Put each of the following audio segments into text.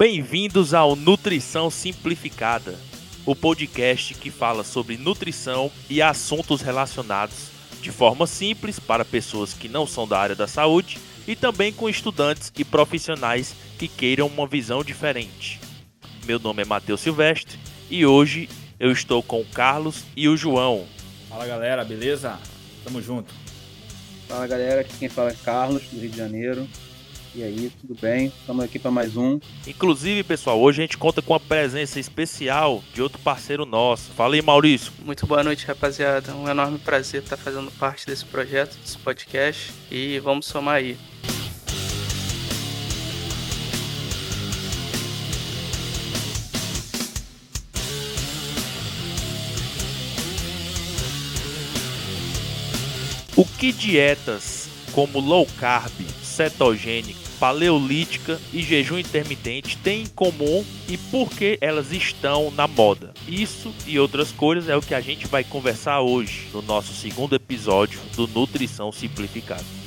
Bem-vindos ao Nutrição Simplificada, o podcast que fala sobre nutrição e assuntos relacionados de forma simples para pessoas que não são da área da saúde e também com estudantes e profissionais que queiram uma visão diferente. Meu nome é Matheus Silvestre e hoje eu estou com o Carlos e o João. Fala galera, beleza? Tamo junto. Fala galera, aqui quem fala é Carlos, do Rio de Janeiro. E aí, tudo bem? Estamos aqui para mais um. Inclusive, pessoal, hoje a gente conta com a presença especial de outro parceiro nosso. Fala aí, Maurício. Muito boa noite, rapaziada. Um enorme prazer estar fazendo parte desse projeto, desse podcast. E vamos somar aí. O que dietas como low carb, cetogênica, paleolítica e jejum intermitente têm em comum e por que elas estão na moda? Isso e outras coisas é o que a gente vai conversar hoje no nosso segundo episódio do Nutrição Simplificada.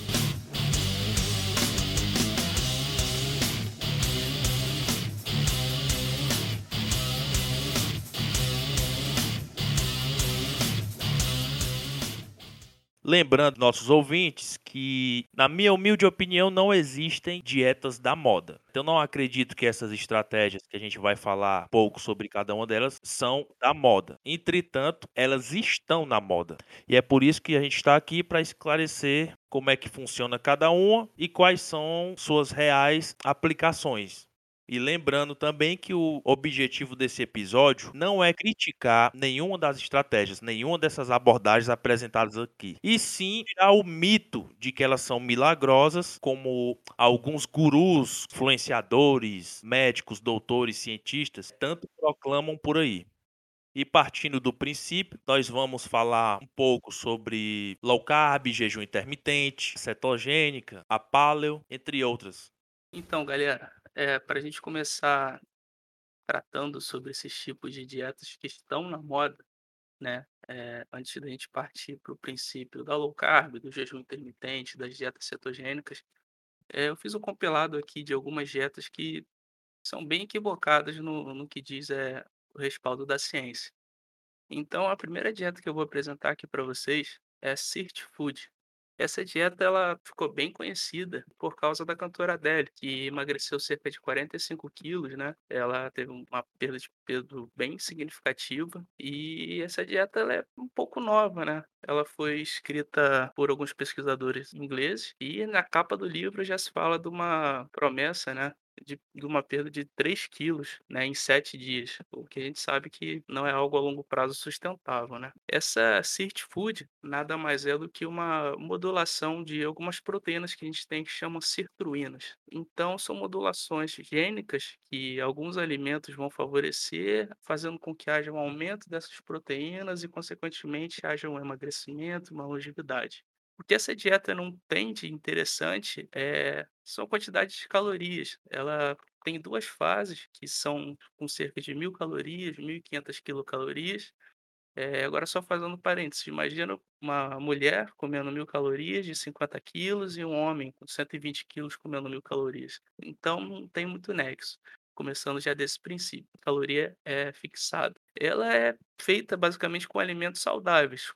Lembrando nossos ouvintes que, na minha humilde opinião, não existem dietas da moda. Então, não acredito que essas estratégias que a gente vai falar pouco sobre cada uma delas são da moda. Entretanto, elas estão na moda. E é por isso que a gente está aqui para esclarecer como é que funciona cada uma e quais são suas reais aplicações. E lembrando também que o objetivo desse episódio não é criticar nenhuma das estratégias, nenhuma dessas abordagens apresentadas aqui, e sim tirar o mito de que elas são milagrosas, como alguns gurus, influenciadores, médicos, doutores, cientistas tanto proclamam por aí. E partindo do princípio, nós vamos falar um pouco sobre low carb, jejum intermitente, cetogênica, a paleo, entre outras. Então, galera, é, para a gente começar tratando sobre esses tipos de dietas que estão na moda, né? É, antes da gente partir para o princípio da low carb, do jejum intermitente, das dietas cetogênicas, é, eu fiz um compilado aqui de algumas dietas que são bem equivocadas no, no que diz é, o respaldo da ciência. Então, a primeira dieta que eu vou apresentar aqui para vocês é Sirt Food. Essa dieta ela ficou bem conhecida por causa da cantora Adele, que emagreceu cerca de 45 quilos, né? Ela teve uma perda de peso bem significativa e essa dieta ela é um pouco nova, né? Ela foi escrita por alguns pesquisadores ingleses e na capa do livro já se fala de uma promessa, né? De, de uma perda de 3 quilos né, em 7 dias, o que a gente sabe que não é algo a longo prazo sustentável. Né? Essa Sirt Food nada mais é do que uma modulação de algumas proteínas que a gente tem que chamam sirtuínas. Então, são modulações gênicas que alguns alimentos vão favorecer, fazendo com que haja um aumento dessas proteínas e, consequentemente, haja um emagrecimento, uma longevidade. O que essa dieta não tem de interessante é são a quantidade de calorias. Ela tem duas fases, que são com cerca de 1.000 calorias, 1.500 quilocalorias. Eh, agora só fazendo parênteses, imagina uma mulher comendo 1.000 calorias de 50 quilos e um homem com 120 quilos comendo 1.000 calorias. Então não tem muito nexo. Começando já desse princípio, a caloria é fixada. Ela é feita basicamente com alimentos saudáveis,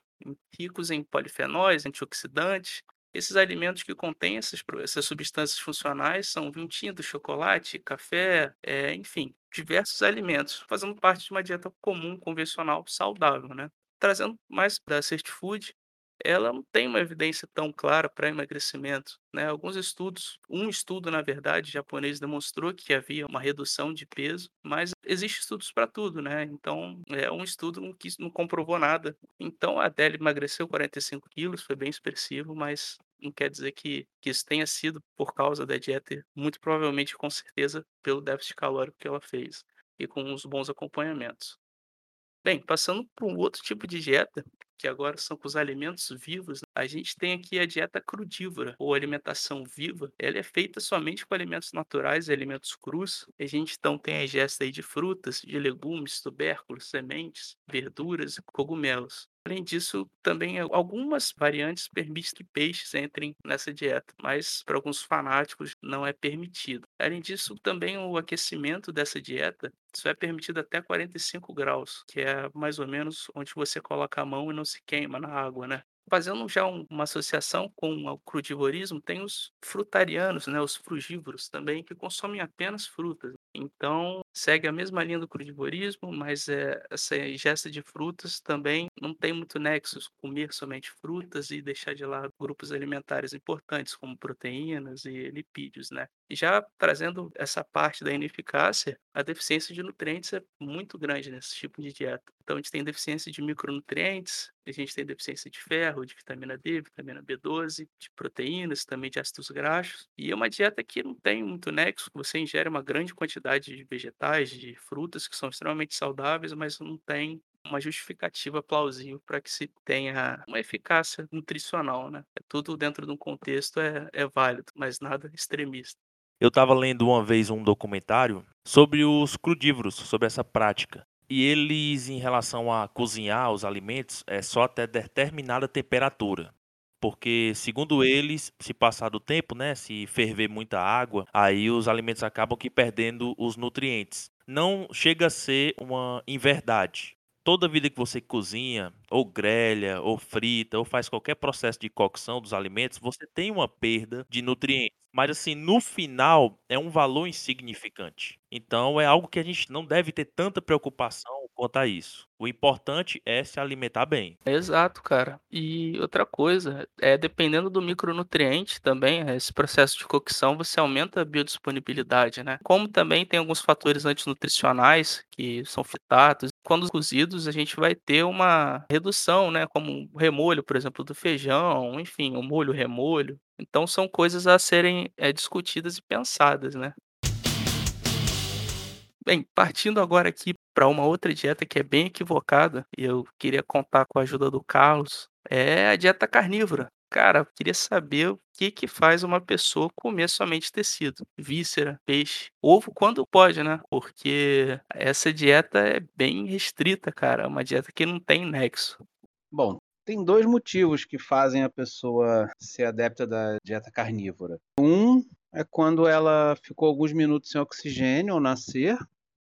ricos em polifenóis, antioxidantes. Esses alimentos que contêm essas, essas substâncias funcionais são vinho tinto, chocolate, café, é, enfim, diversos alimentos, fazendo parte de uma dieta comum, convencional, saudável, né? Trazendo mais da Cert Food, ela não tem uma evidência tão clara para emagrecimento, né? Alguns estudos, um estudo, na verdade, japonês demonstrou que havia uma redução de peso, mas existe estudos para tudo, né? Então, é um estudo que não comprovou nada. Então, a Adele emagreceu 45 quilos, foi bem expressivo, mas não quer dizer que, que isso tenha sido por causa da dieta, muito provavelmente, com certeza, pelo déficit calórico que ela fez e com os bons acompanhamentos. Bem, passando para um outro tipo de dieta, que agora são com os alimentos vivos, a gente tem aqui a dieta crudívora, ou alimentação viva. Ela é feita somente com alimentos naturais alimentos crus. A gente então tem a ingesta de frutas, de legumes, tubérculos, sementes, verduras e cogumelos. Além disso, também algumas variantes permitem que peixes entrem nessa dieta, mas para alguns fanáticos não é permitido. Além disso, também o aquecimento dessa dieta só é permitido até 45 graus, que é mais ou menos onde você coloca a mão e não se queima na água, né? Fazendo já um- uma associação com o crudivorismo, tem os frutarianos, né, os frugívoros também, que consomem apenas frutas. Então, segue a mesma linha do crudivorismo, mas é, essa ingesta de frutas também não tem muito nexo comer somente frutas e deixar de lado grupos alimentares importantes, como proteínas e lipídios, né? Já trazendo essa parte da ineficácia, a deficiência de nutrientes é muito grande nesse tipo de dieta. Então, a gente tem deficiência de micronutrientes, a gente tem deficiência de ferro, de vitamina D, vitamina B12, de proteínas, também de ácidos graxos. E é uma dieta que não tem muito nexo, você ingere uma grande quantidade de vegetais, de frutas que são extremamente saudáveis, mas não tem uma justificativa plausível para que se tenha uma eficácia nutricional, né? É tudo dentro de um contexto é, é válido, mas nada extremista. Eu estava lendo uma vez um documentário sobre os crudívoros, sobre essa prática. E eles, em relação a cozinhar os alimentos, é só até determinada temperatura. Porque, segundo eles, se passar do tempo, né, se ferver muita água, aí os alimentos acabam que perdendo os nutrientes. Não chega a ser uma inverdade. Toda vida que você cozinha, ou grelha, ou frita, ou faz qualquer processo de cocção dos alimentos, você tem uma perda de nutrientes. Mas assim, no final é um valor insignificante. Então é algo que a gente não deve ter tanta preocupação quanto a isso. O importante é se alimentar bem. Exato, cara. E outra coisa, é dependendo do micronutriente também, eh, esse processo de cocção, você aumenta a biodisponibilidade, né? Como também tem alguns fatores antinutricionais que são fitados. Quando cozidos, a gente vai ter uma redução, né? Como remolho, por exemplo, do feijão, enfim, o molho remolho. Então são coisas a serem é, discutidas e pensadas, né? Bem, partindo agora aqui para uma outra dieta que é bem equivocada, e eu queria contar com a ajuda do Carlos, é a dieta carnívora. Cara, eu queria saber o que que faz uma pessoa comer somente tecido, víscera, peixe, ovo quando pode, né? Porque essa dieta é bem restrita, cara, é uma dieta que não tem nexo. Bom, tem dois motivos que fazem a pessoa ser adepta da dieta carnívora. Um é quando ela ficou alguns minutos sem oxigênio ao nascer,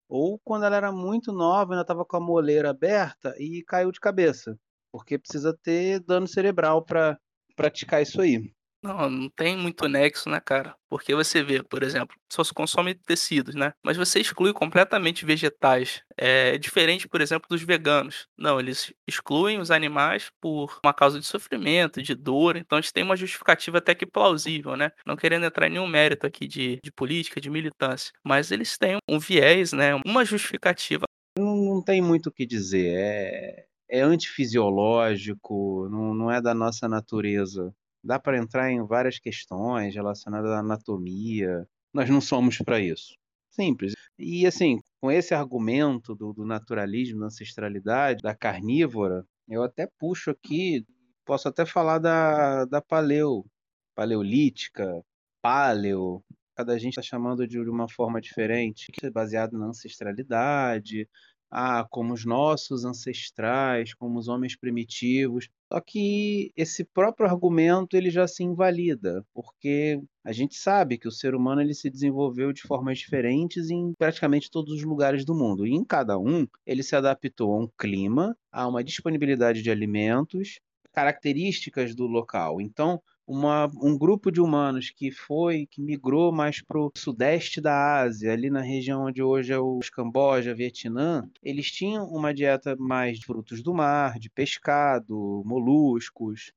ou quando ela era muito nova, ainda estava com a moleira aberta e caiu de cabeça, porque precisa ter dano cerebral para praticar isso aí. Não, não tem muito nexo, né, cara? Porque você vê, por exemplo, só se consome tecidos, né? Mas você exclui completamente vegetais. É diferente, por exemplo, dos veganos. Não, eles excluem os animais por uma causa de sofrimento, de dor. Então, gente tem uma justificativa até que plausível, né? Não querendo entrar em nenhum mérito aqui de, de política, de militância. Mas eles têm um viés, né? Uma justificativa. Não, não tem muito o que dizer. É, é antifisiológico, não, não é da nossa natureza. Dá para entrar em várias questões relacionadas à anatomia. Nós não somos para isso. Simples. E assim, com esse argumento do, do naturalismo, da ancestralidade, da carnívora, eu até puxo aqui, posso até falar da, da paleo, paleolítica, paleo, cada gente está chamando de uma forma diferente, que é baseado na ancestralidade, ah, como os nossos ancestrais, como os homens primitivos. Só que esse próprio argumento ele já se invalida, porque a gente sabe que o ser humano ele se desenvolveu de formas diferentes em praticamente todos os lugares do mundo. E em cada um, ele se adaptou a um clima, a uma disponibilidade de alimentos, características do local. Então, uma, um grupo de humanos que foi, que migrou mais para o sudeste da Ásia, ali na região onde hoje é o Camboja, Vietnã, eles tinham uma dieta mais de frutos do mar, de pescado, moluscos,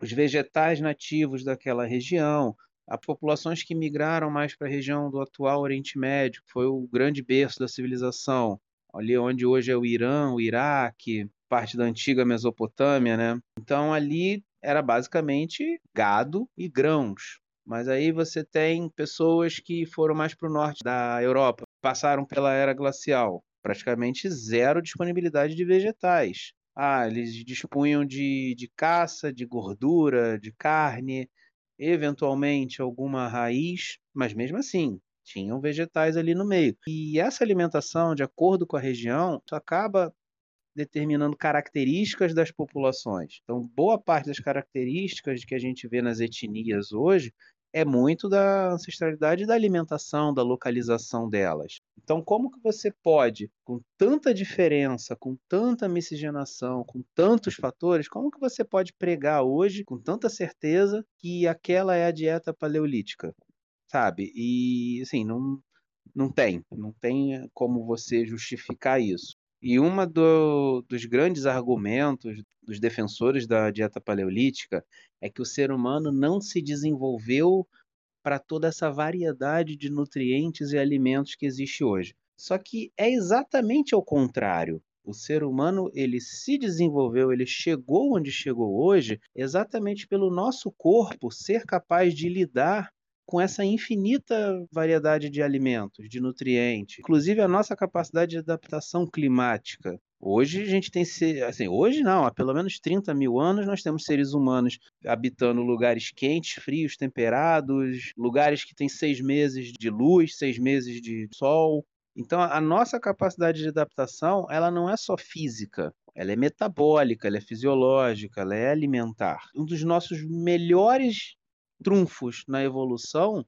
os vegetais nativos daquela região, as populações que migraram mais para a região do atual Oriente Médio, que foi o grande berço da civilização, ali onde hoje é o Irã, o Iraque, parte da antiga Mesopotâmia, né? Então ali era basicamente gado e grãos. Mas aí você tem pessoas que foram mais para o norte da Europa, passaram pela era glacial, praticamente zero disponibilidade de vegetais. Ah, eles dispunham de, de caça, de gordura, de carne, eventualmente alguma raiz, mas mesmo assim, tinham vegetais ali no meio. E essa alimentação, de acordo com a região, acaba determinando características das populações. Então, boa parte das características que a gente vê nas etnias hoje é muito da ancestralidade da alimentação, da localização delas. Então, como que você pode, com tanta diferença, com tanta miscigenação, com tantos fatores, como que você pode pregar hoje, com tanta certeza, que aquela é a dieta paleolítica? Sabe? E, assim, não, não tem. Não tem como você justificar isso. E um do, dos grandes argumentos dos defensores da dieta paleolítica é que o ser humano não se desenvolveu para toda essa variedade de nutrientes e alimentos que existe hoje. Só que é exatamente ao contrário. O ser humano ele se desenvolveu, ele chegou onde chegou hoje, exatamente pelo nosso corpo ser capaz de lidar com essa infinita variedade de alimentos, de nutrientes, inclusive a nossa capacidade de adaptação climática. Hoje a gente tem, assim, hoje não, há pelo menos 30 mil anos nós temos seres humanos habitando lugares quentes, frios, temperados, lugares que têm seis meses de luz, seis meses de sol. Então a nossa capacidade de adaptação, ela não é só física, ela é metabólica, ela é fisiológica, ela é alimentar. Um dos nossos melhores trunfos na evolução,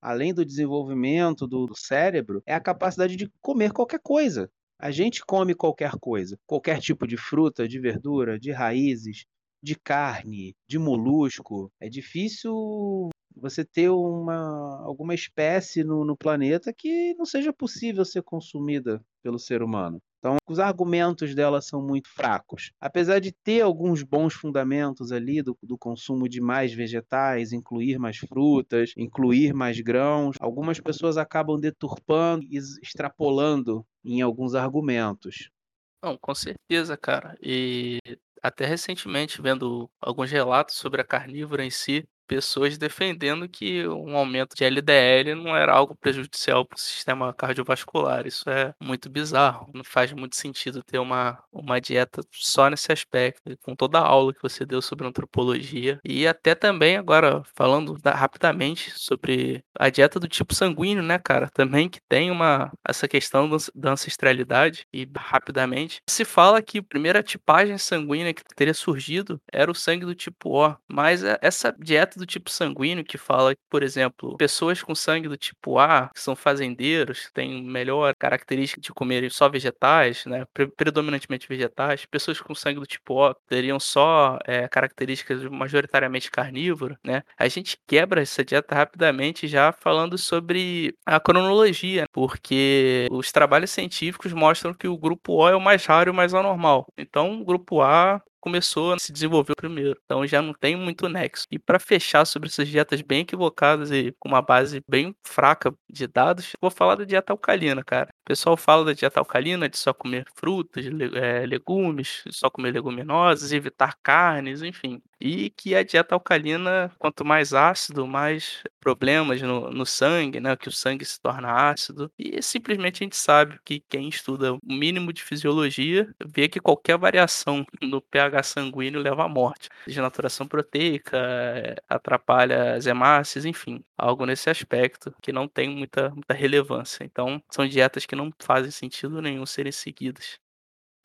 além do desenvolvimento do cérebro, é a capacidade de comer qualquer coisa. A gente come qualquer coisa, qualquer tipo de fruta, de verdura, de raízes, de carne, de molusco. É difícil você ter uma, alguma espécie no, no planeta que não seja possível ser consumida pelo ser humano. Então, os argumentos dela são muito fracos. Apesar de ter alguns bons fundamentos ali do, do, consumo de mais vegetais, incluir mais frutas, incluir mais grãos, algumas pessoas acabam deturpando e extrapolando em alguns argumentos. Não, com certeza, cara. E até recentemente, vendo alguns relatos sobre a carnívora em si, pessoas defendendo que um aumento de LDL não era algo prejudicial para o sistema cardiovascular. Isso é muito bizarro. Não faz muito sentido ter uma, uma dieta só nesse aspecto, com toda a aula que você deu sobre antropologia. E até também, agora, falando da, rapidamente sobre a dieta do tipo sanguíneo, né, cara? Também que tem uma essa questão da ancestralidade. E rapidamente, se fala que a primeira tipagem sanguínea que teria surgido era o sangue do tipo O. Mas é, essa dieta do tipo sanguíneo que fala que, por exemplo, pessoas com sangue do tipo A, que são fazendeiros, têm melhor característica de comerem só vegetais, né, predominantemente vegetais, pessoas com sangue do tipo O teriam só é, características majoritariamente carnívoras, né? A gente quebra essa dieta rapidamente já falando sobre a cronologia, porque os trabalhos científicos mostram que o grupo O é o mais raro e o mais anormal. Então, o grupo A começou a se desenvolver primeiro. Então já não tem muito nexo. E para fechar sobre essas dietas bem equivocadas e com uma base bem fraca de dados, vou falar da dieta alcalina, cara. Pessoal fala da dieta alcalina de só comer frutas, é, legumes, só comer leguminosas, evitar carnes, enfim. E que a dieta alcalina, quanto mais ácido, mais problemas no, no sangue, né? Que o sangue se torna ácido. E simplesmente a gente sabe que quem estuda o mínimo de fisiologia vê que qualquer variação no pH sanguíneo leva à morte. Desnaturação proteica, atrapalha as hemácias, enfim. Algo nesse aspecto que não tem muita, muita relevância. Então, são dietas que não fazem sentido nenhum serem seguidas.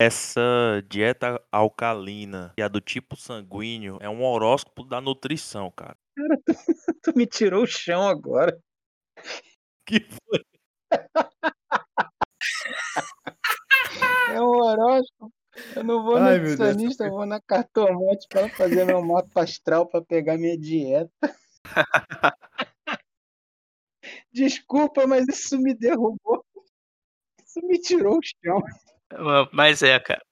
Essa dieta alcalina e a do tipo sanguíneo é um horóscopo da nutrição, cara. Cara, tu, tu me tirou o chão agora. Que foi? É um horóscopo. Eu não vou Ai, no nutricionista, eu vou na cartomante para fazer meu mapa astral para pegar minha dieta. Desculpa, mas isso me derrubou. Isso me tirou o chão. Mas é, cara.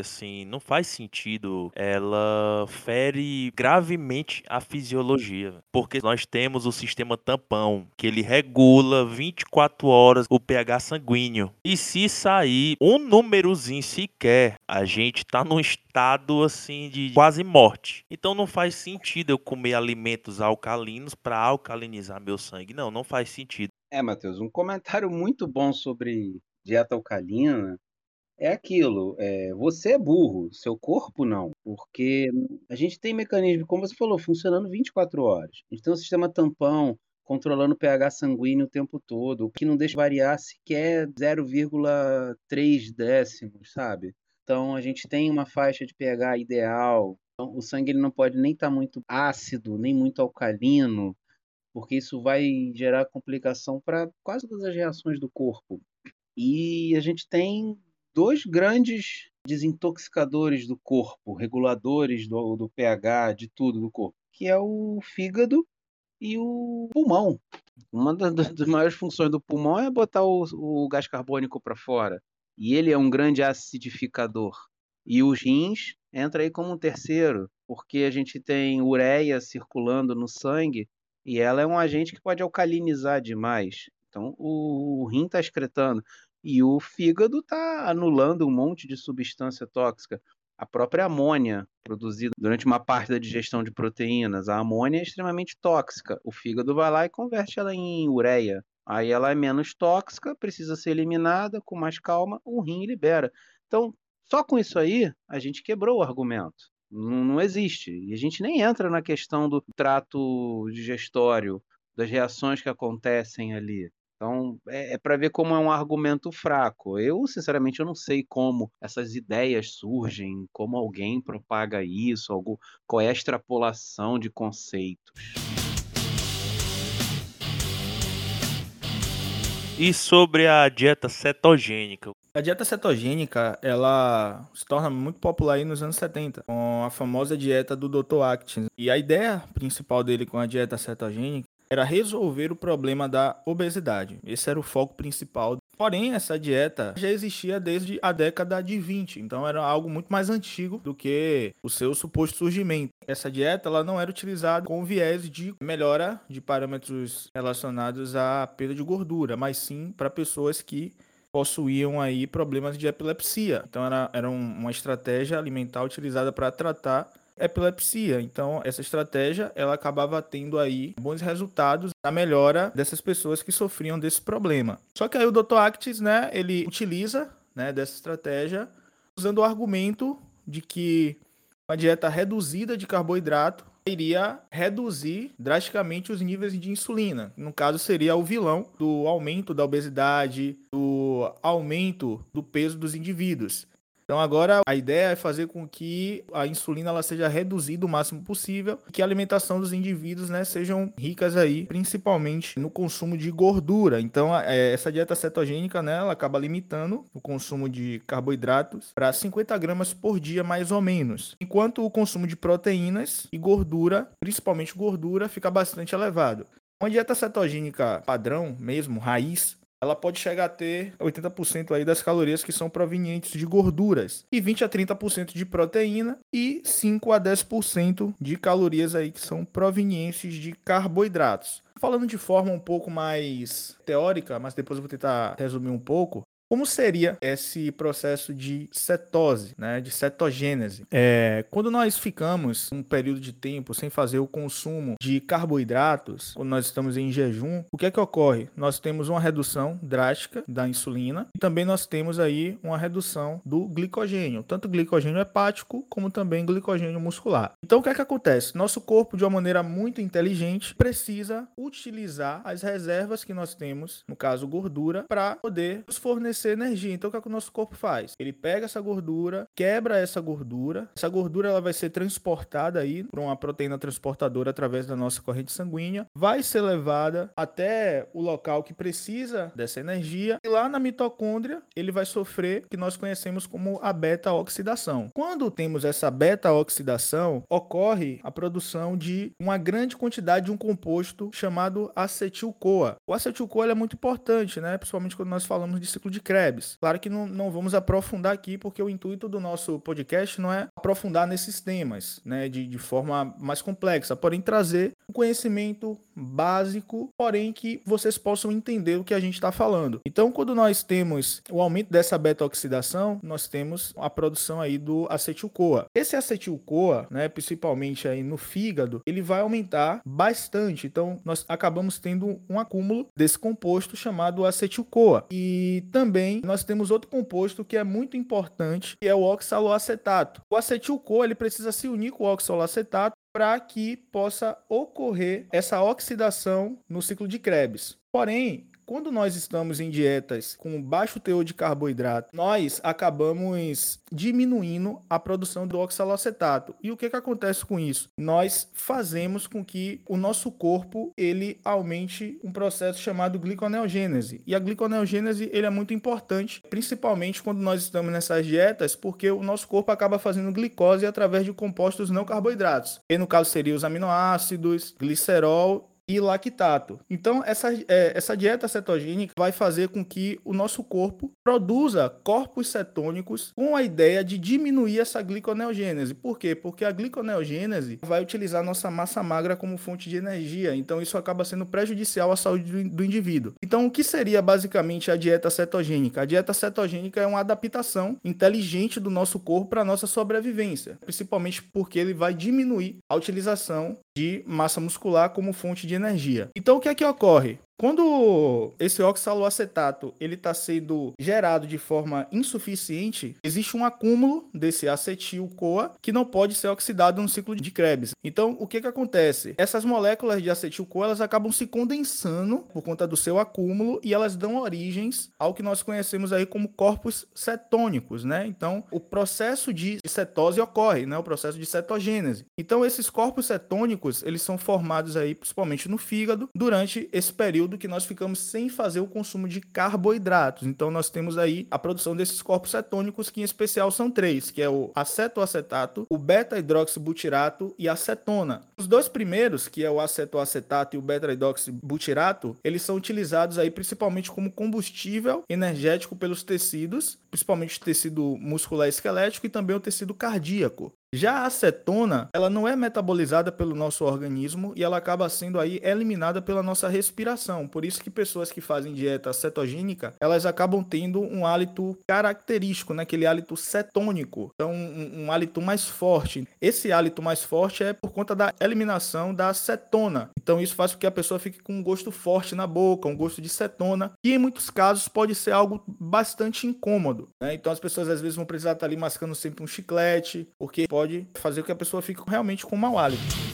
Assim não faz sentido ela fere gravemente a fisiologia, porque nós temos o sistema tampão que ele regula 24 horas o pH sanguíneo. E se sair um númerozinho sequer, a gente tá num estado assim de quase morte. Então não faz sentido eu comer alimentos alcalinos para alcalinizar meu sangue. Não, não faz sentido. É, Matheus, um comentário muito bom sobre dieta alcalina é aquilo, é, você é burro, seu corpo não, porque a gente tem mecanismo, como você falou, funcionando 24 horas. A gente tem um sistema tampão, controlando o pH sanguíneo o tempo todo, que não deixa variar sequer 0,3 décimos, sabe? Então a gente tem uma faixa de pH ideal. Então, o sangue ele não pode nem estar tá muito ácido, nem muito alcalino, porque isso vai gerar complicação para quase todas as reações do corpo. E a gente tem dois grandes desintoxicadores do corpo, reguladores do, do pH, de tudo do corpo, que é o fígado e o pulmão. Uma das, das maiores funções do pulmão é botar o, o gás carbônico para fora. E ele é um grande acidificador. E os rins entra aí como um terceiro, porque a gente tem ureia circulando no sangue e ela é um agente que pode alcalinizar demais. Então o, o rim está excretando e o fígado está anulando um monte de substância tóxica. A própria amônia produzida durante uma parte da digestão de proteínas, a amônia é extremamente tóxica. O fígado vai lá e converte ela em ureia. Aí ela é menos tóxica, precisa ser eliminada, com mais calma, o rim libera. Então, só com isso aí, a gente quebrou o argumento. Não, não existe. E a gente nem entra na questão do trato digestório, das reações que acontecem ali. Então, é, é para ver como é um argumento fraco. Eu, sinceramente, eu não sei como essas ideias surgem, como alguém propaga isso, algo, qual é a extrapolação de conceitos. E sobre a dieta cetogênica? A dieta cetogênica, ela se torna muito popular aí nos anos 70, com a famosa dieta do Dr. Atkins. E a ideia principal dele com a dieta cetogênica era resolver o problema da obesidade. Esse era o foco principal. Porém, essa dieta já existia desde a década de 20, então era algo muito mais antigo do que o seu suposto surgimento. Essa dieta ela não era utilizada com viés de melhora de parâmetros relacionados à perda de gordura, mas sim para pessoas que possuíam aí problemas de epilepsia. Então era, era uma estratégia alimentar utilizada para tratar epilepsia. Então, essa estratégia, ela acabava tendo aí bons resultados na melhora dessas pessoas que sofriam desse problema. Só que aí o Dr. Actis, né, ele utiliza, né, dessa estratégia usando o argumento de que uma dieta reduzida de carboidrato iria reduzir drasticamente os níveis de insulina. No caso, seria o vilão do aumento da obesidade, do aumento do peso dos indivíduos. Então agora a ideia é fazer com que a insulina ela seja reduzida o máximo possível, que a alimentação dos indivíduos, né, sejam ricas aí, principalmente no consumo de gordura. Então é, essa dieta cetogênica, né, ela acaba limitando o consumo de carboidratos para 50 gramas por dia mais ou menos, enquanto o consumo de proteínas e gordura, principalmente gordura, fica bastante elevado. Uma dieta cetogênica padrão mesmo, raiz, ela pode chegar a ter 80% aí das calorias que são provenientes de gorduras e 20 a 30% de proteína e 5 a 10% de calorias aí que são provenientes de carboidratos. Falando de forma um pouco mais teórica, mas depois eu vou tentar resumir um pouco, como seria esse processo de cetose, né, de cetogênese? É, quando nós ficamos um período de tempo sem fazer o consumo de carboidratos, quando nós estamos em jejum, o que é que ocorre? Nós temos uma redução drástica da insulina e também nós temos aí uma redução do glicogênio, tanto glicogênio hepático como também glicogênio muscular. Então o que é que acontece? Nosso corpo, de uma maneira muito inteligente, precisa utilizar as reservas que nós temos, no caso gordura, para poder nos fornecer energia. Então o que, é que o nosso corpo faz? Ele pega essa gordura, quebra essa gordura. Essa gordura ela vai ser transportada aí por uma proteína transportadora através da nossa corrente sanguínea, vai ser levada até o local que precisa dessa energia e lá na mitocôndria ele vai sofrer o que nós conhecemos como a beta-oxidação. Quando temos essa beta-oxidação, ocorre a produção de uma grande quantidade de um composto chamado acetil-CoA. O acetil-CoA é muito importante, né? Principalmente quando nós falamos de ciclo de Krebs. Claro que não, não vamos aprofundar aqui, porque o intuito do nosso podcast não é aprofundar nesses temas, né, de, de forma mais complexa, porém trazer um conhecimento básico, porém que vocês possam entender o que a gente está falando. Então, quando nós temos o aumento dessa beta-oxidação, nós temos a produção aí do acetil-CoA. Esse acetil-CoA, né, principalmente aí no fígado, ele vai aumentar bastante. Então, nós acabamos tendo um acúmulo desse composto chamado acetil-CoA. E também também nós temos outro composto que é muito importante, que é o oxaloacetato. O acetil-CoA ele precisa se unir com o oxaloacetato para que possa ocorrer essa oxidação no ciclo de Krebs. Porém, quando nós estamos em dietas com baixo teor de carboidrato, nós acabamos diminuindo a produção do oxalacetato. E o que, que acontece com isso? Nós fazemos com que o nosso corpo ele aumente um processo chamado gliconeogênese. E a gliconeogênese ele é muito importante, principalmente quando nós estamos nessas dietas, porque o nosso corpo acaba fazendo glicose através de compostos não carboidratos. E no caso seria os aminoácidos, glicerol e lactato. Então, essa, é, essa dieta cetogênica vai fazer com que o nosso corpo produza corpos cetônicos com a ideia de diminuir essa gliconeogênese. Por quê? Porque a gliconeogênese vai utilizar nossa massa magra como fonte de energia. Então, isso acaba sendo prejudicial à saúde do, indivíduo. Então, o que seria basicamente a dieta cetogênica? A dieta cetogênica é uma adaptação inteligente do nosso corpo para a nossa sobrevivência, principalmente porque ele vai diminuir a utilização de massa muscular como fonte de energia. Então o que é que ocorre? Quando esse oxaloacetato ele está sendo gerado de forma insuficiente, existe um acúmulo desse acetil-CoA que não pode ser oxidado no ciclo de Krebs. Então, o que que acontece? Essas moléculas de acetil-CoA elas acabam se condensando por conta do seu acúmulo e elas dão origens ao que nós conhecemos aí como corpos cetônicos, né? Então, o processo de cetose ocorre, né? O processo de cetogênese. Então, esses corpos cetônicos, eles são formados aí principalmente no fígado durante esse período período que nós ficamos sem fazer o consumo de carboidratos. Então nós temos aí a produção desses corpos cetônicos, que em especial são três, que é o acetoacetato, o beta-hidroxibutirato e a acetona. Os dois primeiros, que é o acetoacetato e o beta-hidroxibutirato, eles são utilizados aí principalmente como combustível energético pelos tecidos, principalmente o tecido muscular esquelético e também o tecido cardíaco. Já a acetona, ela não é metabolizada pelo nosso organismo e ela acaba sendo aí eliminada pela nossa respiração. Por isso que pessoas que fazem dieta cetogênica, elas acabam tendo um hálito característico, né? aquele hálito cetônico, então um, um hálito mais forte. Esse hálito mais forte é por conta da eliminação da acetona. Então isso faz com que a pessoa fique com um gosto forte na boca, um gosto de cetona, e em muitos casos pode ser algo bastante incômodo. Né? Então as pessoas às vezes vão precisar estar ali mascando sempre um chiclete, porque pode pode fazer com que a pessoa fique realmente com mau hálito.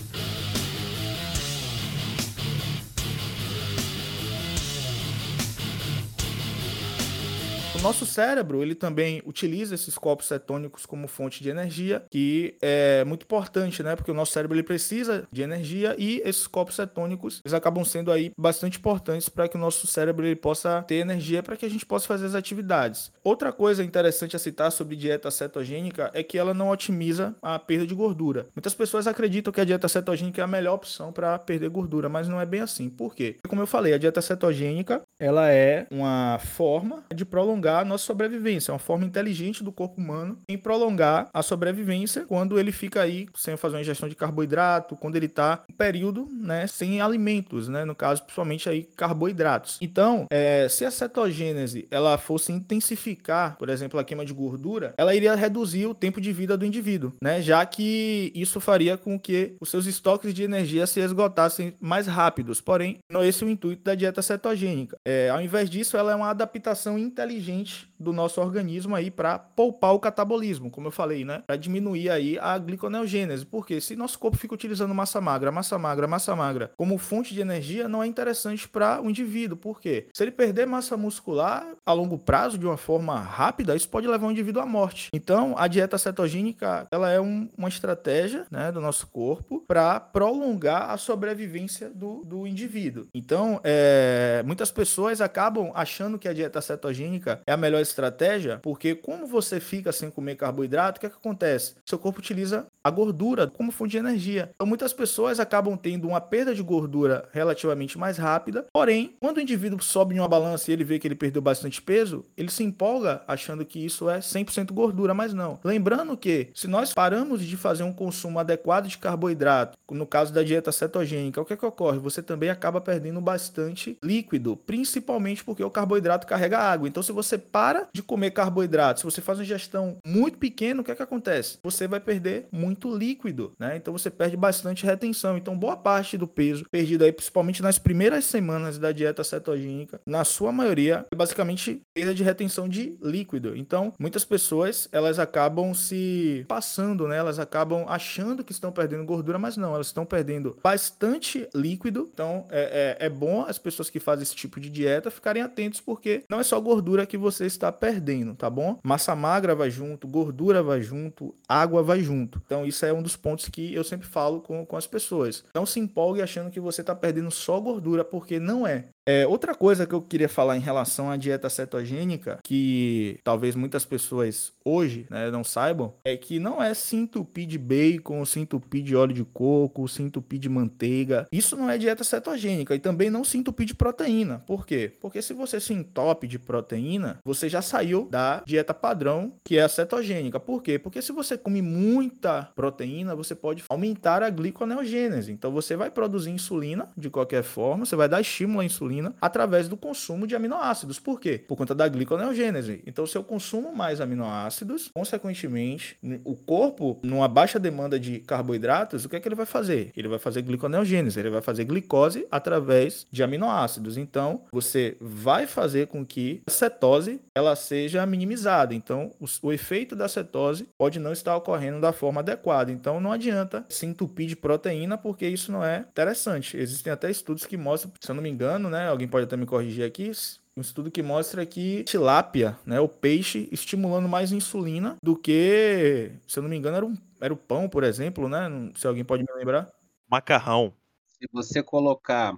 Nosso cérebro, ele também utiliza esses corpos cetônicos como fonte de energia, que é muito importante, né? Porque o nosso cérebro ele precisa de energia e esses corpos cetônicos, eles acabam sendo aí bastante importantes para que o nosso cérebro ele possa ter energia para que a gente possa fazer as atividades. Outra coisa interessante a citar sobre dieta cetogênica é que ela não otimiza a perda de gordura. Muitas pessoas acreditam que a dieta cetogênica é a melhor opção para perder gordura, mas não é bem assim. Por quê? Como eu falei, a dieta cetogênica, ela é uma forma de prolongar prolongar a nossa sobrevivência. É uma forma inteligente do corpo humano em prolongar a sobrevivência quando ele fica aí sem fazer uma ingestão de carboidrato, quando ele está um período né, sem alimentos, né, no caso, principalmente aí carboidratos. Então, é, se a cetogênese ela fosse intensificar, por exemplo, a queima de gordura, ela iria reduzir o tempo de vida do indivíduo, né, já que isso faria com que os seus estoques de energia se esgotassem mais rápidos. Porém, não esse é o intuito da dieta cetogênica. É, ao invés disso, ela é uma adaptação inteligente do nosso organismo aí para poupar o catabolismo, como eu falei, né? Para diminuir aí a gliconeogênese. Porque se nosso corpo fica utilizando massa magra, massa magra, massa magra como fonte de energia, não é interessante para o indivíduo. Por quê? Se ele perder massa muscular a longo prazo de uma forma rápida, isso pode levar o indivíduo à morte. Então, a dieta cetogênica, ela é um, uma estratégia, né, do nosso corpo para prolongar a sobrevivência do, do indivíduo. Então, é, muitas pessoas acabam achando que a dieta cetogênica é a melhor estratégia, porque como você fica sem comer carboidrato, o que, é que acontece? Seu corpo utiliza a gordura como fonte de energia. Então muitas pessoas acabam tendo uma perda de gordura relativamente mais rápida, porém, quando o indivíduo sobe em uma balança e ele vê que ele perdeu bastante peso, ele se empolga achando que isso é 100% gordura, mas não. Lembrando que se nós paramos de fazer um consumo adequado de carboidrato, no caso da dieta cetogênica, o que, é que ocorre? Você também acaba perdendo bastante líquido, principalmente porque o carboidrato carrega água. Então se você para de comer carboidrato, se você faz uma ingestão muito pequena, o que é que acontece? Você vai perder muito muito líquido, né? Então você perde bastante retenção. Então boa parte do peso perdido aí, principalmente nas primeiras semanas da dieta cetogênica, na sua maioria, é basicamente perda de retenção de líquido. Então muitas pessoas elas acabam se passando, né? Elas acabam achando que estão perdendo gordura, mas não, elas estão perdendo bastante líquido. Então é, é, é bom as pessoas que fazem esse tipo de dieta ficarem atentos porque não é só gordura que você está perdendo, tá bom? Massa magra vai junto, gordura vai junto, água vai junto. Então, isso é um dos pontos que eu sempre falo com, com as pessoas. Não se empolgue achando que você está perdendo só gordura, porque não é. É, outra coisa que eu queria falar em relação à dieta cetogênica, que talvez muitas pessoas hoje né, não saibam, é que não é se entupir de bacon, se entupir de óleo de coco, se entupir de manteiga. Isso não é dieta cetogênica e também não se entupir de proteína. Por quê? Porque se você se entope de proteína, você já saiu da dieta padrão, que é a cetogênica. Por quê? Porque se você come muita proteína, você pode aumentar a gliconeogênese. Então você vai produzir insulina de qualquer forma, você vai dar estímulo à insulina através do consumo de aminoácidos. Por quê? Por conta da gliconeogênese. Então, se eu consumo mais aminoácidos, consequentemente, o corpo, numa baixa demanda de carboidratos, o que é que ele vai fazer? Ele vai fazer gliconeogênese, ele vai fazer glicose através de aminoácidos. Então, você vai fazer com que a cetose ela seja minimizada. Então, o, o efeito da cetose pode não estar ocorrendo da forma adequada. Então, não adianta se entupir de proteína, porque isso não é interessante. Existem até estudos que mostram, se eu não me engano, né, Alguém pode até me corrigir aqui. Um estudo que mostra que tilápia, né, o peixe, estimulando mais insulina do que, se eu não me engano, era, um, era o pão, por exemplo, né? Se alguém pode me lembrar. Macarrão. Se você colocar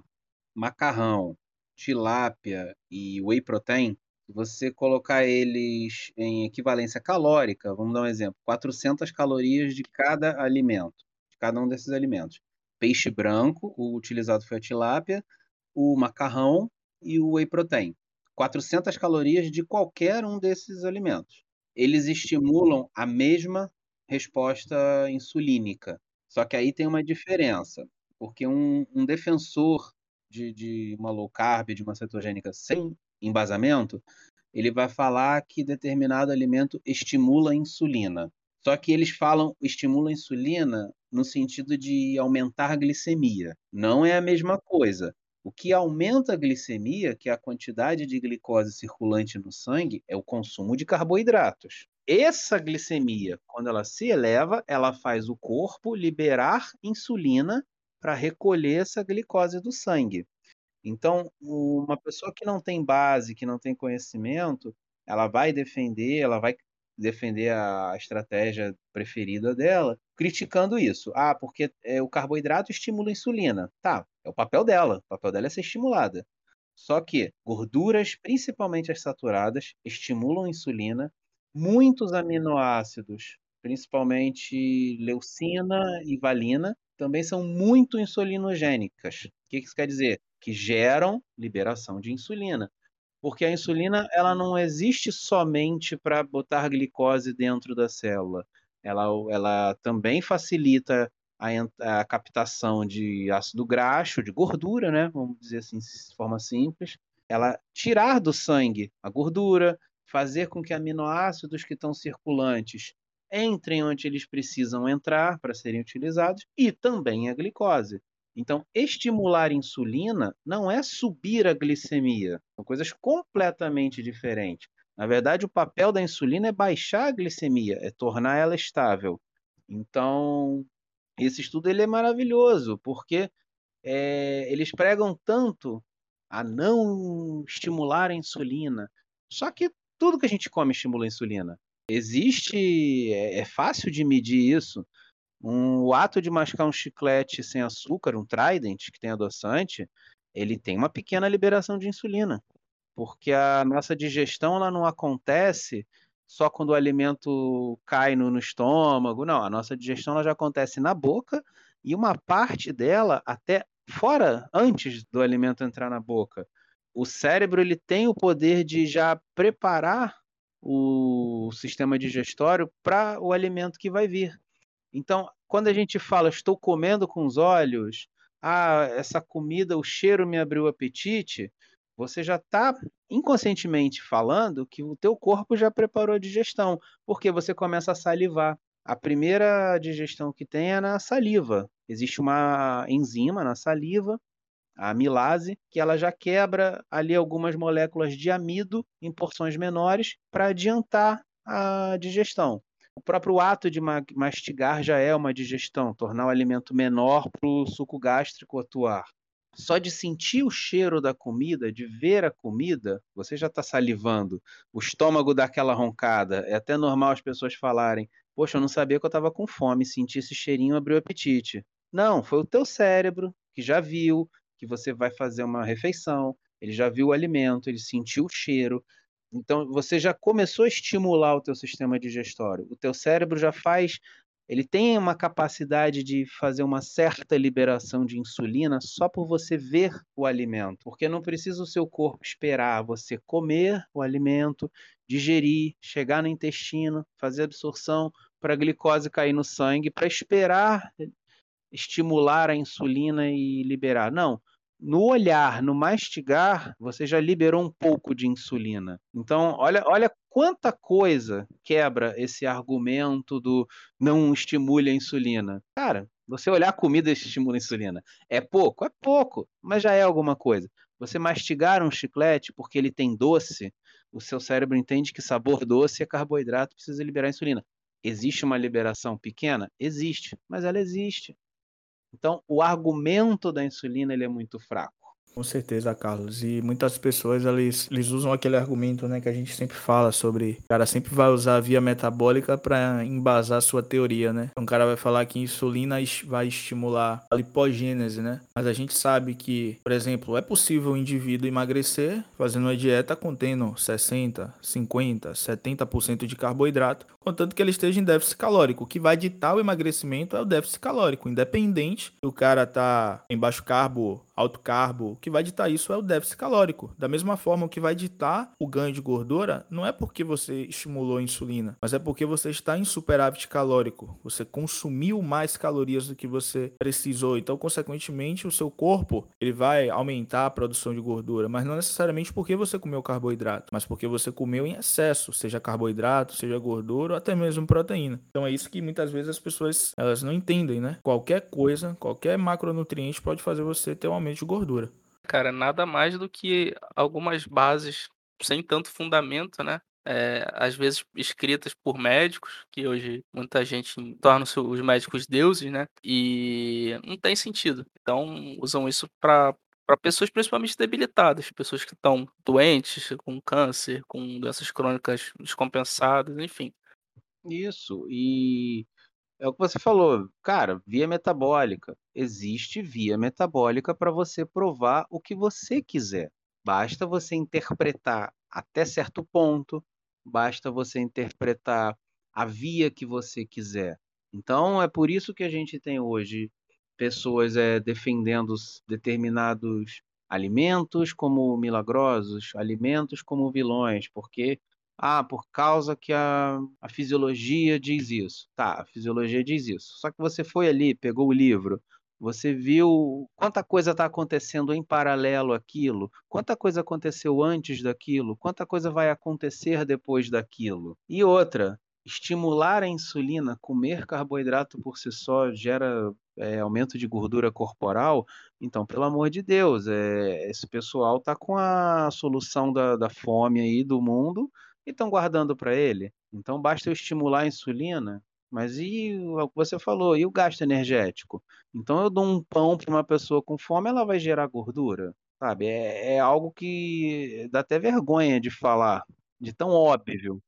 macarrão, tilápia e whey protein, você colocar eles em equivalência calórica, vamos dar um exemplo, 400 calorias de cada alimento, de cada um desses alimentos. Peixe branco, o utilizado foi a tilápia, o macarrão e o whey protein. 400 calorias de qualquer um desses alimentos. Eles estimulam a mesma resposta insulínica. Só que aí tem uma diferença, porque um, um defensor de, de uma low carb, de uma cetogênica sem embasamento, ele vai falar que determinado alimento estimula a insulina. Só que eles falam estimula a insulina no sentido de aumentar a glicemia. Não é a mesma coisa. O que aumenta a glicemia, que é a quantidade de glicose circulante no sangue, é o consumo de carboidratos. Essa glicemia, quando ela se eleva, ela faz o corpo liberar insulina para recolher essa glicose do sangue. Então, uma pessoa que não tem base, que não tem conhecimento, ela vai defender, ela vai defender a estratégia preferida dela, criticando isso. Ah, porque é, o carboidrato estimula a insulina. Tá, é o papel dela. O papel dela é ser estimulada. Só que gorduras, principalmente as saturadas, estimulam a insulina. Muitos aminoácidos, principalmente leucina e valina, também são muito insulinogênicas. O que isso quer dizer? Que geram liberação de insulina. Porque a insulina ela não existe somente para botar glicose dentro da célula. Ela, ela também facilita a, a, captação de ácido graxo, de gordura, né? Vamos dizer assim, de forma simples. Ela tirar do sangue a gordura, fazer com que aminoácidos que estão circulantes entrem onde eles precisam entrar para serem utilizados e também a glicose. Então, estimular insulina não é subir a glicemia, são coisas completamente diferentes. Na verdade, o papel da insulina é baixar a glicemia, é tornar ela estável. Então, esse estudo ele é maravilhoso, porque é, eles pregam tanto a não estimular a insulina. Só que tudo que a gente come estimula a insulina. Existe, é, é fácil de medir isso. Um, o ato de mascar um chiclete sem açúcar, um Trident, que tem adoçante, ele tem uma pequena liberação de insulina, porque a nossa digestão ela não acontece só quando o alimento cai no, no estômago, não, a nossa digestão ela já acontece na boca e uma parte dela até fora, antes do alimento entrar na boca. O cérebro ele tem o poder de já preparar o sistema digestório para o alimento que vai vir. Então, quando a gente fala estou comendo com os olhos, ah, essa comida, o cheiro me abriu o apetite, você já está inconscientemente falando que o teu corpo já preparou a digestão, porque você começa a salivar. A primeira digestão que tem é na saliva. Existe uma enzima na saliva, a amilase, que ela já quebra ali algumas moléculas de amido em porções menores para adiantar a digestão. O próprio ato de mastigar já é uma digestão, tornar o alimento menor para o suco gástrico atuar. Só de sentir o cheiro da comida, de ver a comida, você já está salivando. O estômago dá aquela roncada. É até normal as pessoas falarem: Poxa, eu não sabia que eu estava com fome, senti esse cheirinho, abriu o apetite. Não, foi o teu cérebro que já viu que você vai fazer uma refeição, ele já viu o alimento, ele sentiu o cheiro, então você já começou a estimular o teu sistema digestório. O teu cérebro já faz, ele tem uma capacidade de fazer uma certa liberação de insulina só por você ver o alimento, porque não precisa o seu corpo esperar você comer o alimento, digerir, chegar no intestino, fazer absorção para a glicose cair no sangue, para esperar estimular a insulina e liberar. Não, no olhar, no mastigar, você já liberou um pouco de insulina. Então, olha, olha quanta coisa quebra esse argumento do não estimule a insulina. Cara, você olhar a comida estimula a insulina. É pouco? É pouco, mas já é alguma coisa. Você mastigar um chiclete porque ele tem doce, o seu cérebro entende que sabor doce é carboidrato, precisa liberar insulina. Existe uma liberação pequena? Existe, mas ela existe. Então, o argumento da insulina ele é muito fraco. Com certeza, Carlos. E muitas pessoas eles, eles usam aquele argumento, né, que a gente sempre fala sobre, o cara sempre vai usar a via metabólica para embasar sua teoria, né? Então, o cara vai falar que insulina vai estimular a lipogênese, né? Mas a gente sabe que, por exemplo, é possível o indivíduo emagrecer fazendo uma dieta contendo 60, 50, 70% de carboidrato, contanto que ele esteja em déficit calórico. O que vai ditar o emagrecimento é o déficit calórico, independente do cara tá em baixo carbo alto carbo, que vai ditar isso é o déficit calórico. Da mesma forma, o que vai ditar o ganho de gordura não é porque você estimulou a insulina, mas é porque você está em superávit calórico. Você consumiu mais calorias do que você precisou. Então, consequentemente, o seu corpo ele vai aumentar a produção de gordura, mas não necessariamente porque você comeu carboidrato, mas porque você comeu em excesso, seja carboidrato, seja gordura ou até mesmo proteína. Então é isso que muitas vezes as pessoas elas não entendem, né? Qualquer coisa, qualquer macronutriente pode fazer você ter um aumento de gordura. Cara, nada mais do que algumas bases sem tanto fundamento, né? É, às vezes escritas por médicos, que hoje muita gente torna os médicos deuses, né? E não tem sentido. Então usam isso para para pessoas principalmente debilitadas, pessoas que estão doentes, com câncer, com doenças crônicas descompensadas, enfim. Isso, e é o que você falou, cara, via metabólica. Existe via metabólica para você provar o que você quiser. Basta você interpretar até certo ponto, basta você interpretar a via que você quiser. Então, é por isso que a gente tem hoje pessoas é, defendendo determinados alimentos como milagrosos, alimentos como vilões, porque ah, por causa que a, a fisiologia diz isso. Tá, a fisiologia diz isso. Só que você foi ali, pegou o livro, você viu quanta coisa está acontecendo em paralelo àquilo, quanta coisa aconteceu antes daquilo, quanta coisa vai acontecer depois daquilo. E outra, estimular a insulina, comer carboidrato por si só gera é, aumento de gordura corporal, então, pelo amor de Deus, é, esse pessoal está com a solução da, da fome aí do mundo estão guardando para ele. Então basta eu estimular a insulina, mas e o que você falou, e o gasto energético? Então eu dou um pão para uma pessoa com fome, ela vai gerar gordura, sabe? É, é algo que dá até vergonha de falar, de tão óbvio.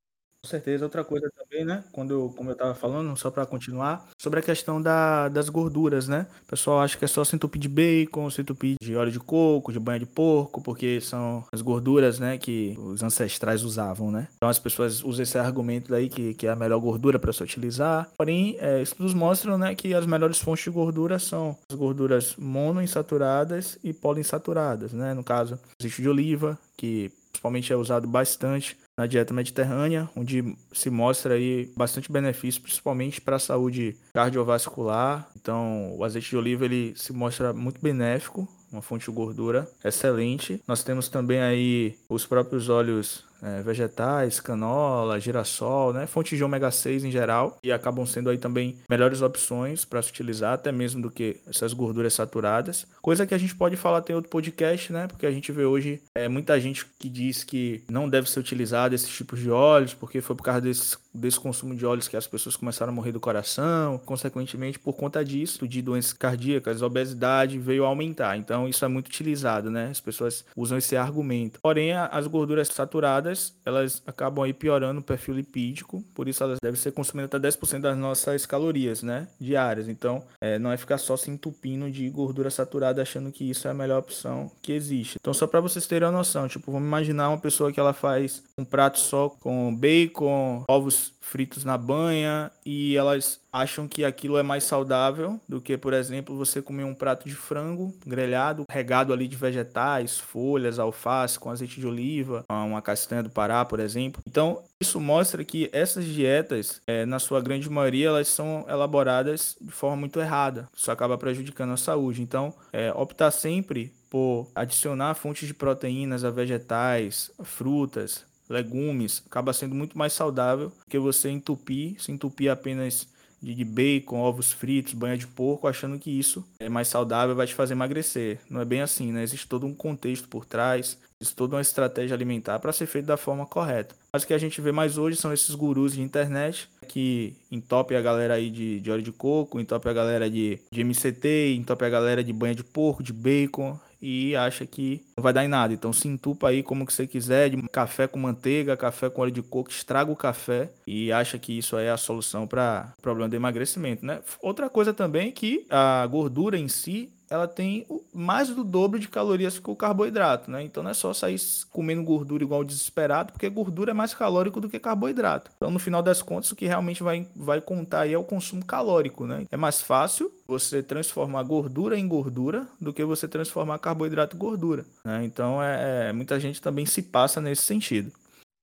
Com certeza, outra coisa também, né? Quando, como eu tava falando, só para continuar, sobre a questão da, das gorduras, né? O pessoal acha que é só se entupir de bacon, se entupir de óleo de coco, de banha de porco, porque são as gorduras, né, que os ancestrais usavam, né? Então as pessoas usam esse argumento daí que, que é a melhor gordura para se utilizar. Porém, é, estudos mostram, né, que as melhores fontes de gordura são as gorduras monoinsaturadas e poliinsaturadas, né? No caso, azeite de oliva, que principalmente é usado bastante na dieta mediterrânea, onde se mostra aí bastante benefício, principalmente para a saúde cardiovascular. Então, o azeite de oliva ele se mostra muito benéfico, uma fonte de gordura excelente. Nós temos também aí os próprios óleos é, vegetais, canola, girassol, né? Fontes de ômega 6 em geral e acabam sendo aí também melhores opções para se utilizar, até mesmo do que essas gorduras saturadas. Coisa que a gente pode falar tem outro podcast, né? Porque a gente vê hoje é, muita gente que diz que não deve ser utilizado esses tipos de óleos, porque foi por causa desse, desse consumo de óleos que as pessoas começaram a morrer do coração, consequentemente por conta disso, de doenças cardíacas, obesidade veio a aumentar. Então isso é muito utilizado, né? As pessoas usam esse argumento. Porém, as gorduras saturadas, elas acabam aí piorando o perfil lipídico, por isso elas devem ser consumidas até 10% das nossas calorias, né, diárias. Então, é, não é ficar só se entupindo de gordura saturada achando que isso é a melhor opção que existe. Então, só para vocês terem a noção, tipo, vamos imaginar uma pessoa que ela faz um prato só com bacon, ovos fritos na banha e elas acham que aquilo é mais saudável do que, por exemplo, você comer um prato de frango grelhado, regado ali de vegetais, folhas, alface com azeite de oliva, uma castanha do Pará, por exemplo. Então, isso mostra que essas dietas, é, na sua grande maioria, elas são elaboradas de forma muito errada. Isso acaba prejudicando a saúde. Então, é, optar sempre por adicionar fontes de proteínas a vegetais, frutas, legumes, acaba sendo muito mais saudável que você entupir, se entupir apenas de bacon, ovos fritos, banha de porco, achando que isso é mais saudável, vai te fazer emagrecer. Não é bem assim, né? Existe todo um contexto por trás, existe toda uma estratégia alimentar para ser feito da forma correta. Mas o que a gente vê mais hoje são esses gurus de internet que entopem a galera aí de, de óleo de coco, entopem a galera de, de MCT, entopem a galera de banha de porco, de bacon, e acha que não vai dar em nada. Então se entupa aí como que você quiser, de café com manteiga, café com óleo de coco, estraga o café e acha que isso é a solução para problema do emagrecimento, né? Outra coisa também é que a gordura em si ela tem mais do dobro de calorias que o carboidrato, né? Então não é só sair comendo gordura igual desesperado, porque gordura é mais calórico do que carboidrato. Então no final das contas o que realmente vai, vai contar aí é o consumo calórico, né? É mais fácil você transformar gordura em gordura do que você transformar carboidrato em gordura, né? Então é, é muita gente também se passa nesse sentido.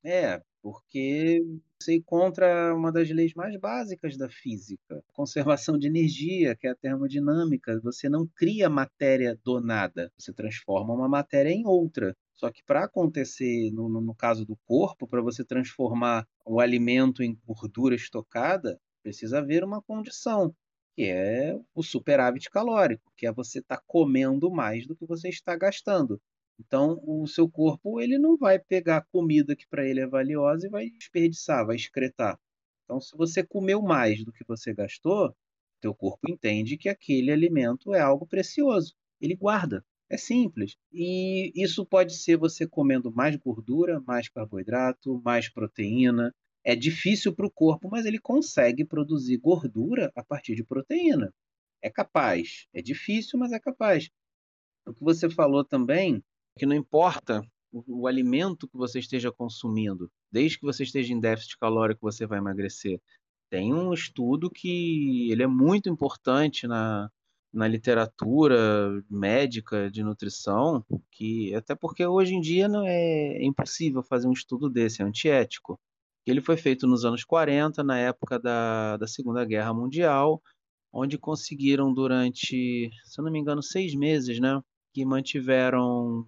É, porque você encontra uma das leis mais básicas da física, conservação de energia, que é a termodinâmica. Você não cria matéria do nada, você transforma uma matéria em outra. Só que para acontecer, no, no caso do corpo, para você transformar o alimento em gordura estocada, precisa haver uma condição, que é o superávit calórico, que é você estar tá comendo mais do que você está gastando. Então, o seu corpo ele não vai pegar comida que para ele é valiosa e vai desperdiçar, vai excretar. Então, se você comeu mais do que você gastou, teu corpo entende que aquele alimento é algo precioso. Ele guarda. É simples. E isso pode ser você comendo mais gordura, mais carboidrato, mais proteína. É difícil para o corpo, mas ele consegue produzir gordura a partir de proteína. É capaz. É difícil, mas é capaz. O que você falou também que não importa o, o, alimento que você esteja consumindo, desde que você esteja em déficit calórico, você vai emagrecer. Tem um estudo que ele é muito importante na, na literatura médica de nutrição, que até porque hoje em dia não é, é impossível fazer um estudo desse, é antiético. Ele foi feito nos anos 40, na época da, da Segunda Guerra Mundial, onde conseguiram durante, se eu não me engano, seis meses, né, que mantiveram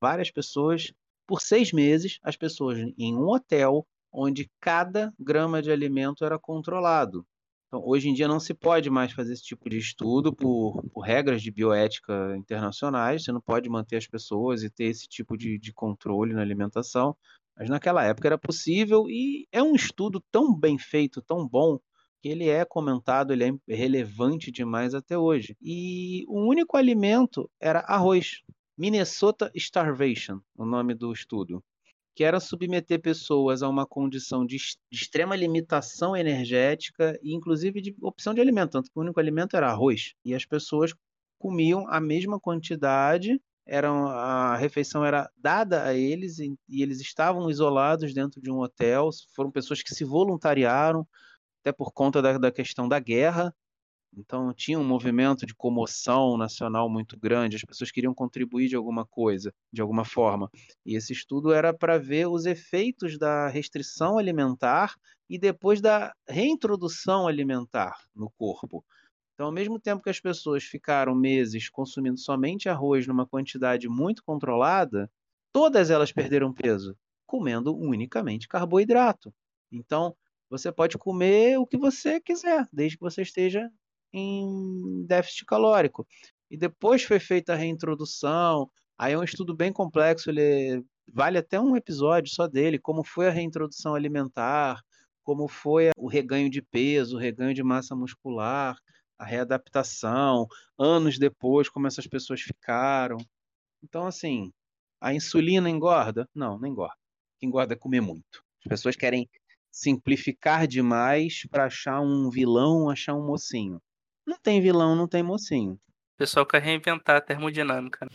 várias pessoas por seis meses, as pessoas em um hotel onde cada grama de alimento era controlado. Então, hoje em dia não se pode mais fazer esse tipo de estudo por, por regras de bioética internacionais, você não pode manter as pessoas e ter esse tipo de, de controle na alimentação, mas naquela época era possível e é um estudo tão bem feito, tão bom, que ele é comentado, ele é relevante demais até hoje. E o único alimento era arroz. Minnesota Starvation, o nome do estudo, que era submeter pessoas a uma condição de, extrema limitação energética e inclusive de opção de alimento, tanto que o único alimento era arroz. E as pessoas comiam a mesma quantidade, eram, a refeição era dada a eles e, e eles estavam isolados dentro de um hotel, foram pessoas que se voluntariaram, até por conta da, da questão da guerra. Então tinha um movimento de comoção nacional muito grande, as pessoas queriam contribuir de alguma coisa, de alguma forma. E esse estudo era para ver os efeitos da restrição alimentar e depois da reintrodução alimentar no corpo. Então, ao mesmo tempo que as pessoas ficaram meses consumindo somente arroz numa quantidade muito controlada, todas elas perderam peso comendo unicamente carboidrato. Então, você pode comer o que você quiser, desde que você esteja em déficit calórico. E depois foi feita a reintrodução. Aí é um estudo bem complexo, ele vale até um episódio só dele, como foi a reintrodução alimentar, como foi o reganho de peso, o reganho de massa muscular, a readaptação, anos depois, como essas pessoas ficaram. Então, assim, a insulina engorda? Não, não engorda. O que engorda é comer muito. As pessoas querem simplificar demais para achar um vilão, achar um mocinho. Não tem vilão, não tem mocinho. O pessoal quer reinventar a termodinâmica. Né?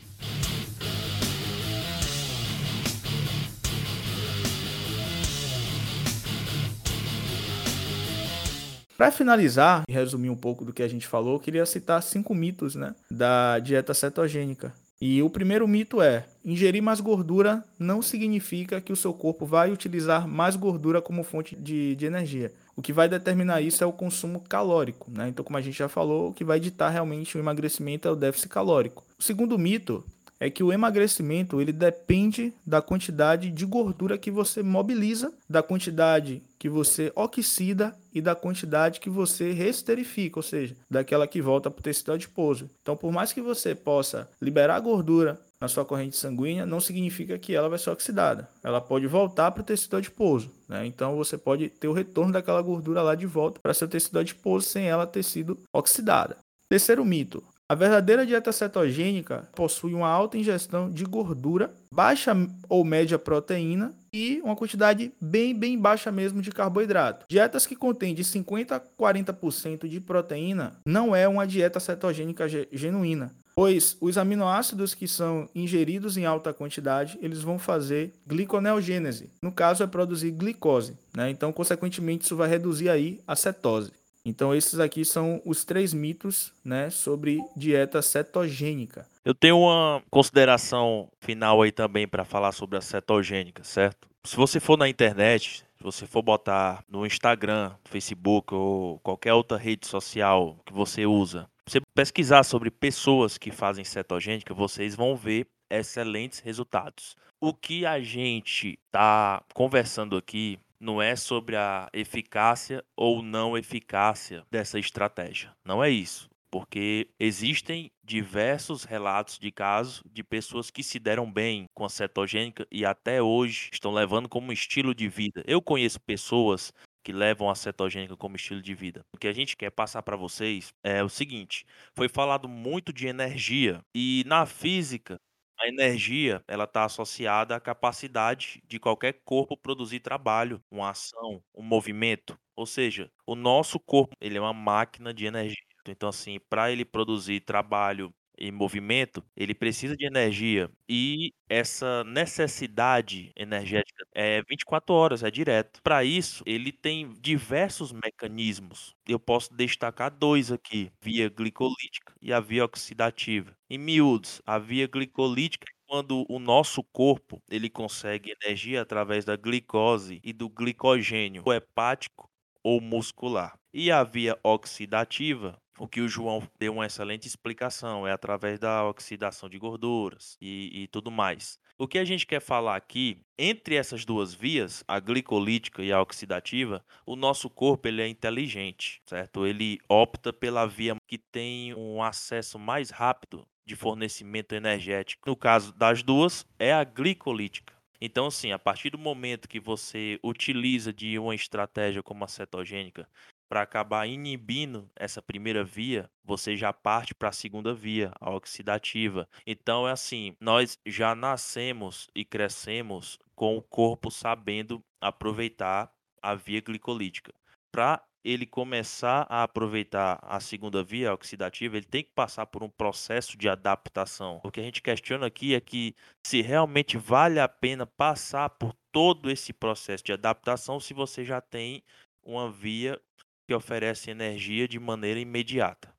Para finalizar e resumir um pouco do que a gente falou, eu queria citar cinco mitos né, da dieta cetogênica. E o primeiro mito é: ingerir mais gordura não significa que o seu corpo vai utilizar mais gordura como fonte de, de energia. O que vai determinar isso é o consumo calórico. Né? Então, como a gente já falou, o que vai ditar realmente o emagrecimento é o déficit calórico. O segundo mito é que o emagrecimento ele depende da quantidade de gordura que você mobiliza, da quantidade que você oxida e da quantidade que você resterifica, ou seja, daquela que volta para o tecido adiposo. Então, por mais que você possa liberar gordura na sua corrente sanguínea, não significa que ela vai ser oxidada. Ela pode voltar para o tecido adiposo. Né? Então, você pode ter o retorno daquela gordura lá de volta para seu tecido adiposo sem ela ter sido oxidada. Terceiro mito: a verdadeira dieta cetogênica possui uma alta ingestão de gordura, baixa ou média proteína e uma quantidade bem, bem baixa mesmo de carboidrato. Dietas que contêm de 50 a 40% de proteína não é uma dieta cetogênica genuína, pois os aminoácidos que são ingeridos em alta quantidade, eles vão fazer gliconeogênese. No caso é produzir glicose, né? Então, consequentemente, isso vai reduzir aí a cetose. Então esses aqui são os três mitos, né, sobre dieta cetogênica. Eu tenho uma consideração final aí também para falar sobre a cetogênica, certo? Se você for na internet, se você for botar no Instagram, Facebook ou qualquer outra rede social que você usa, você pesquisar sobre pessoas que fazem cetogênica, vocês vão ver excelentes resultados. O que a gente está conversando aqui não é sobre a eficácia ou não eficácia dessa estratégia. Não é isso. Porque existem diversos relatos de casos de pessoas que se deram bem com a cetogênica e até hoje estão levando como estilo de vida. Eu conheço pessoas que levam a cetogênica como estilo de vida. O que a gente quer passar para vocês é o seguinte: foi falado muito de energia e na física a energia, ela está associada à capacidade de qualquer corpo produzir trabalho, uma ação, um movimento. Ou seja, o nosso corpo, ele é uma máquina de energia. Então, assim, para ele produzir trabalho em movimento, ele precisa de energia. E essa necessidade energética é 24 horas, é direto. Para isso, ele tem diversos mecanismos. Eu posso destacar dois aqui: via glicolítica e a via oxidativa. Em miúdos, a via glicolítica é quando o nosso corpo ele consegue energia através da glicose e do glicogênio hepático ou muscular. E a via oxidativa o que o João deu uma excelente explicação, é através da oxidação de gorduras e, e, tudo mais. O que a gente quer falar aqui, entre essas duas vias, a glicolítica e a oxidativa, o nosso corpo ele é inteligente, certo? Ele opta pela via que tem um acesso mais rápido de fornecimento energético. No caso das duas, é a glicolítica. Então, assim, a partir do momento que você utiliza de uma estratégia como a cetogênica para acabar inibindo essa primeira via, você já parte para a segunda via, a oxidativa. Então é assim, nós já nascemos e crescemos com o corpo sabendo aproveitar a via glicolítica. Para ele começar a aproveitar a segunda via oxidativa, ele tem que passar por um processo de adaptação. O que a gente questiona aqui é que se realmente vale a pena passar por todo esse processo de adaptação se você já tem uma via que oferece energia de maneira imediata.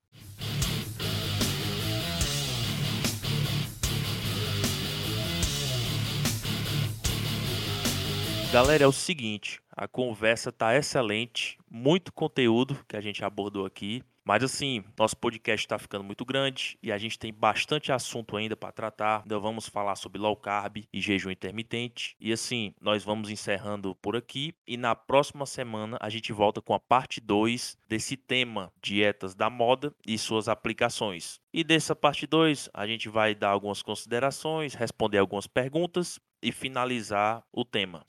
Galera, é o seguinte, a conversa tá excelente, muito conteúdo que a gente abordou aqui. Mas assim, nosso podcast está ficando muito grande e a gente tem bastante assunto ainda para tratar. Ainda vamos falar sobre low carb e jejum intermitente. E assim, nós vamos encerrando por aqui e na próxima semana a gente volta com a parte 2 desse tema dietas da moda e suas aplicações. E dessa parte 2, a gente vai dar algumas considerações, responder algumas perguntas e finalizar o tema.